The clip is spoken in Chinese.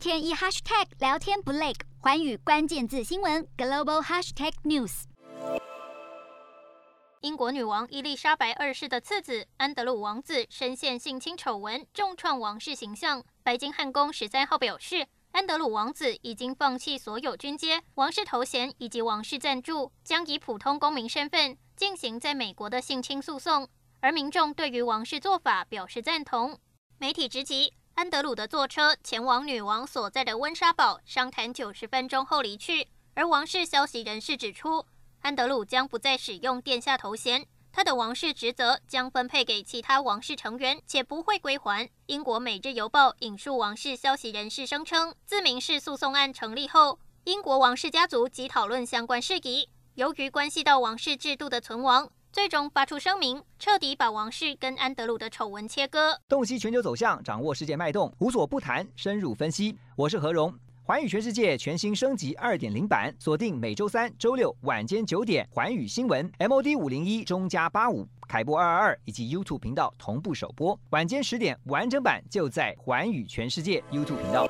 天一 hashtag 聊天不累，寰宇关键字新闻 global hashtag news。英国女王伊丽莎白二世的次子安德鲁王子深陷性侵丑闻，重创王室形象。白金汉宫十三号表示，安德鲁王子已经放弃所有军阶、王室头衔以及王室赞助，将以普通公民身份进行在美国的性侵诉讼。而民众对于王室做法表示赞同。媒体直击。安德鲁的坐车前往女王所在的温莎堡商谈九十分钟后离去，而王室消息人士指出，安德鲁将不再使用殿下头衔，他的王室职责将分配给其他王室成员，且不会归还。英国《每日邮报》引述王室消息人士声称，自民事诉讼案成立后，英国王室家族即讨论相关事宜，由于关系到王室制度的存亡。最终发出声明，彻底把王室跟安德鲁的丑闻切割。洞悉全球走向，掌握世界脉动，无所不谈，深入分析。我是何荣，环宇全世界全新升级二点零版，锁定每周三、周六晚间九点，环宇新闻 MOD 五零一中加八五凯播二二二以及 YouTube 频道同步首播，晚间十点完整版就在环宇全世界 YouTube 频道。